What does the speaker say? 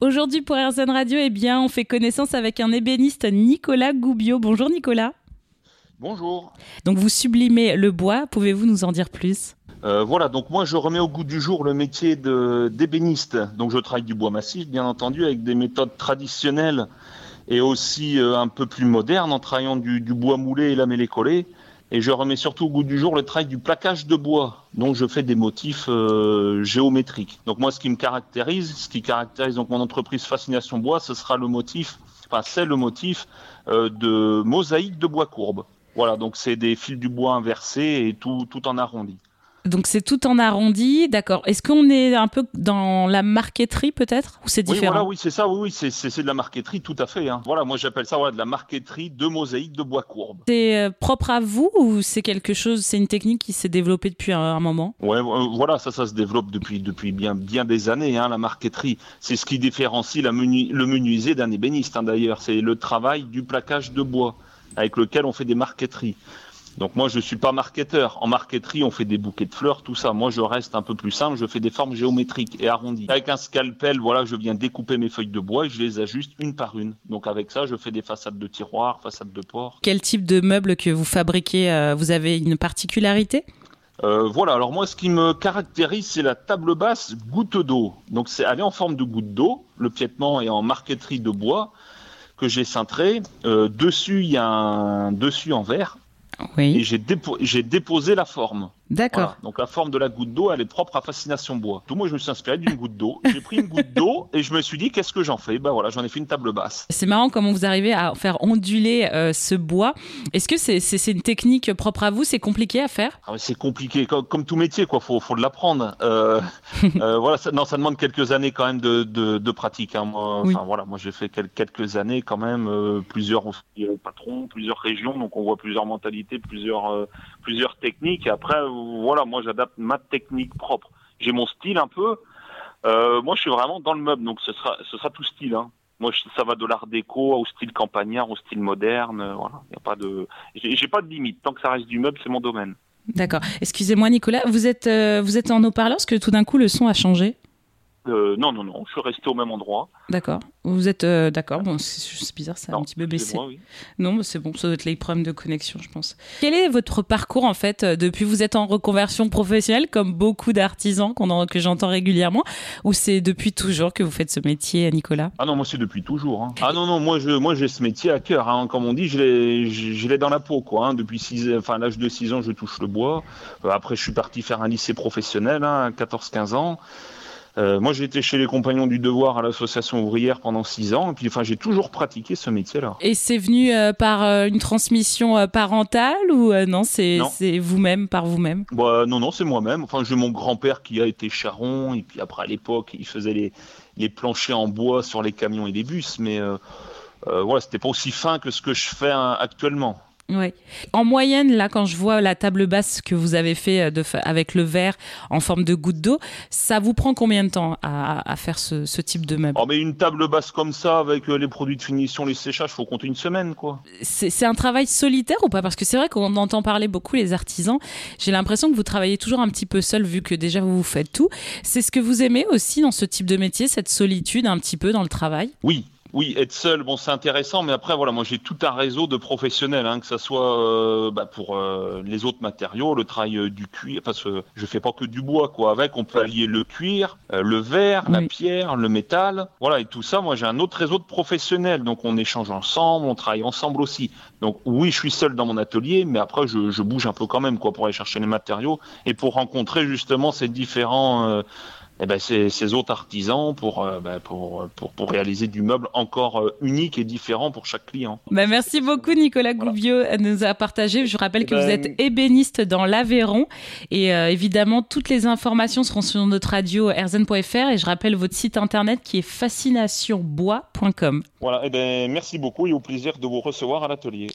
Aujourd'hui pour RZN Radio, eh bien, on fait connaissance avec un ébéniste Nicolas Goubio. Bonjour Nicolas. Bonjour. Donc vous sublimez le bois, pouvez-vous nous en dire plus? Euh, voilà, donc moi je remets au goût du jour le métier d'ébéniste. Donc je travaille du bois massif, bien entendu, avec des méthodes traditionnelles et aussi euh, un peu plus modernes, en travaillant du, bois moulé et lamellé collé. Et je remets surtout au goût du jour le travail du plaquage de bois. Donc je fais des motifs euh, géométriques. Donc moi ce qui me caractérise, ce qui caractérise donc mon entreprise Fascination Bois, ce sera le motif, enfin c'est le motif de mosaïque de bois courbe. Voilà, donc c'est des fils du bois inversés et tout, tout en arrondi. Donc c'est tout en arrondi, d'accord. Est-ce qu'on est un peu dans la marqueterie peut-être? Ou c'est différent? Oui, voilà, oui, c'est ça, oui, oui c'est de la marqueterie tout à fait. Hein. Voilà, moi j'appelle ça voilà, de la marqueterie de mosaïque de bois courbe. C'est euh, propre à vous ou c'est quelque chose, c'est une technique qui s'est développée depuis un, moment? Ouais, euh, voilà, ça, ça se développe depuis depuis bien bien des années. Hein, la marqueterie, c'est ce qui différencie la le menuisier d'un ébéniste. Hein, D'ailleurs, c'est le travail du plaquage de bois avec lequel on fait des marqueteries. Donc moi, je suis pas marketeur. En marqueterie, on fait des bouquets de fleurs, tout ça. Moi, je reste un peu plus simple. Je fais des formes géométriques et arrondies. Avec un scalpel, voilà, je viens découper mes feuilles de bois et je les ajuste une par une. Donc avec ça, je fais des façades de tiroirs, façades de portes. Quel type de meubles que vous fabriquez euh, Vous avez une particularité? Euh, voilà, alors moi ce qui me caractérise c'est la table basse goutte d'eau. Donc c'est aller en forme de goutte d'eau, le piétement est en marqueterie de bois que j'ai cintré. Euh, dessus il y a un dessus en verre. Oui. Et j'ai déposé la forme. D'accord. Donc la forme de la goutte d'eau, elle est propre à Fascination Bois. Tout moi, je me suis inspiré d'une goutte d'eau. J'ai pris une goutte d'eau et je me suis dit, qu'est-ce que j'en fais? Ben voilà, j'en ai fait une table basse. C'est marrant comment vous arrivez à faire onduler euh, ce bois. Est-ce que c'est une technique propre à vous? C'est compliqué à faire? Ah C'est compliqué, comme, tout métier, quoi. Faut, faut l'apprendre. Euh, euh, voilà, ça, non, ça demande quelques années quand même de, de, pratique. Hein. Moi, voilà, moi j'ai fait quelques années quand même, plusieurs patrons, plusieurs régions, donc on voit plusieurs mentalités, plusieurs, plusieurs techniques. Et après voilà, moi j'adapte ma technique propre. J'ai mon style un peu. Euh, moi, je suis vraiment dans le meuble, donc ce sera, ce sera tout style. Hein. Moi, ça va de l'art déco au style campagnard, au style moderne. Euh, voilà, y a pas de, j'ai pas de limite. Tant que ça reste du meuble, c'est mon domaine. D'accord. Excusez-moi, Nicolas, vous êtes, euh, vous êtes en haut-parleur parce que tout d'un coup le son a changé. Euh, non, non, non, je suis resté au même endroit. D'accord. Vous êtes euh, d'accord Bon, c'est bizarre, ça a un petit peu baissé. Non, c'est bon, ça doit être les problèmes de connexion, je pense. Quel est votre parcours en fait euh, depuis vous êtes en reconversion professionnelle, comme beaucoup d'artisans que j'entends régulièrement, ou c'est depuis toujours que vous faites ce métier, Nicolas? Ah non, moi c'est depuis toujours. Hein. Ah non, non, moi je, moi j'ai ce métier à cœur. Hein. Comme on dit, je l'ai dans la peau, quoi. Hein. Depuis six, enfin l'âge de 6 ans, je touche le bois. après, je suis parti faire un lycée professionnel, à 14-15 ans. Euh, moi, j'ai été chez les Compagnons du Devoir à l'association ouvrière pendant six ans, et puis enfin, j'ai toujours pratiqué ce métier-là. Et c'est venu euh, par euh, une transmission parentale ou non C'est vous-même, par vous-même? Bah, Non, non, c'est moi-même. Enfin, j'ai mon grand-père qui a été charron, et puis après, à l'époque, il faisait les, les planchers en bois sur les camions et les bus, mais voilà, c'était pas aussi fin que ce que je fais hein, actuellement. Oui. En moyenne, là, quand je vois la table basse que vous avez fait euh, de, avec le verre en forme de goutte d'eau, ça vous prend combien de temps à, faire ce, type de meuble? Oh, mais Une table basse comme ça, avec euh, les produits de finition, les séchages, faut compter une semaine, quoi. C'est un travail solitaire ou pas? Parce que c'est vrai qu'on entend parler beaucoup les artisans. J'ai l'impression que vous travaillez toujours un petit peu seul, vu que déjà vous vous faites tout. C'est ce que vous aimez aussi dans ce type de métier, cette solitude un petit peu dans le travail? Oui, oui, être seul, bon, c'est intéressant, mais après, voilà, moi j'ai tout un réseau de professionnels, hein, que ça soit euh, bah, pour euh, les autres matériaux, le travail euh, du cuir, parce que je fais pas que du bois, quoi. Avec, on peut allier le cuir, le verre, la pierre, le métal, voilà, et tout ça. Moi, j'ai un autre réseau de professionnels, donc on échange ensemble, on travaille ensemble aussi. Donc oui, je suis seul dans mon atelier, mais après, je, je bouge un peu quand même, quoi, pour aller chercher les matériaux et pour rencontrer justement ces différents eh ben, ces, ces, autres artisans pour, euh, ben, pour, pour, pour, réaliser du meuble encore euh, unique et différent pour chaque client. Ben, merci beaucoup Nicolas Goubio de nous a partagé. Je rappelle que vous ben, êtes ébéniste dans l'Aveyron et euh, évidemment toutes les informations seront sur notre radio erzen.fr et je rappelle votre site internet qui est fascinationbois.com. Voilà, et eh ben, merci beaucoup et au plaisir de vous recevoir à l'atelier.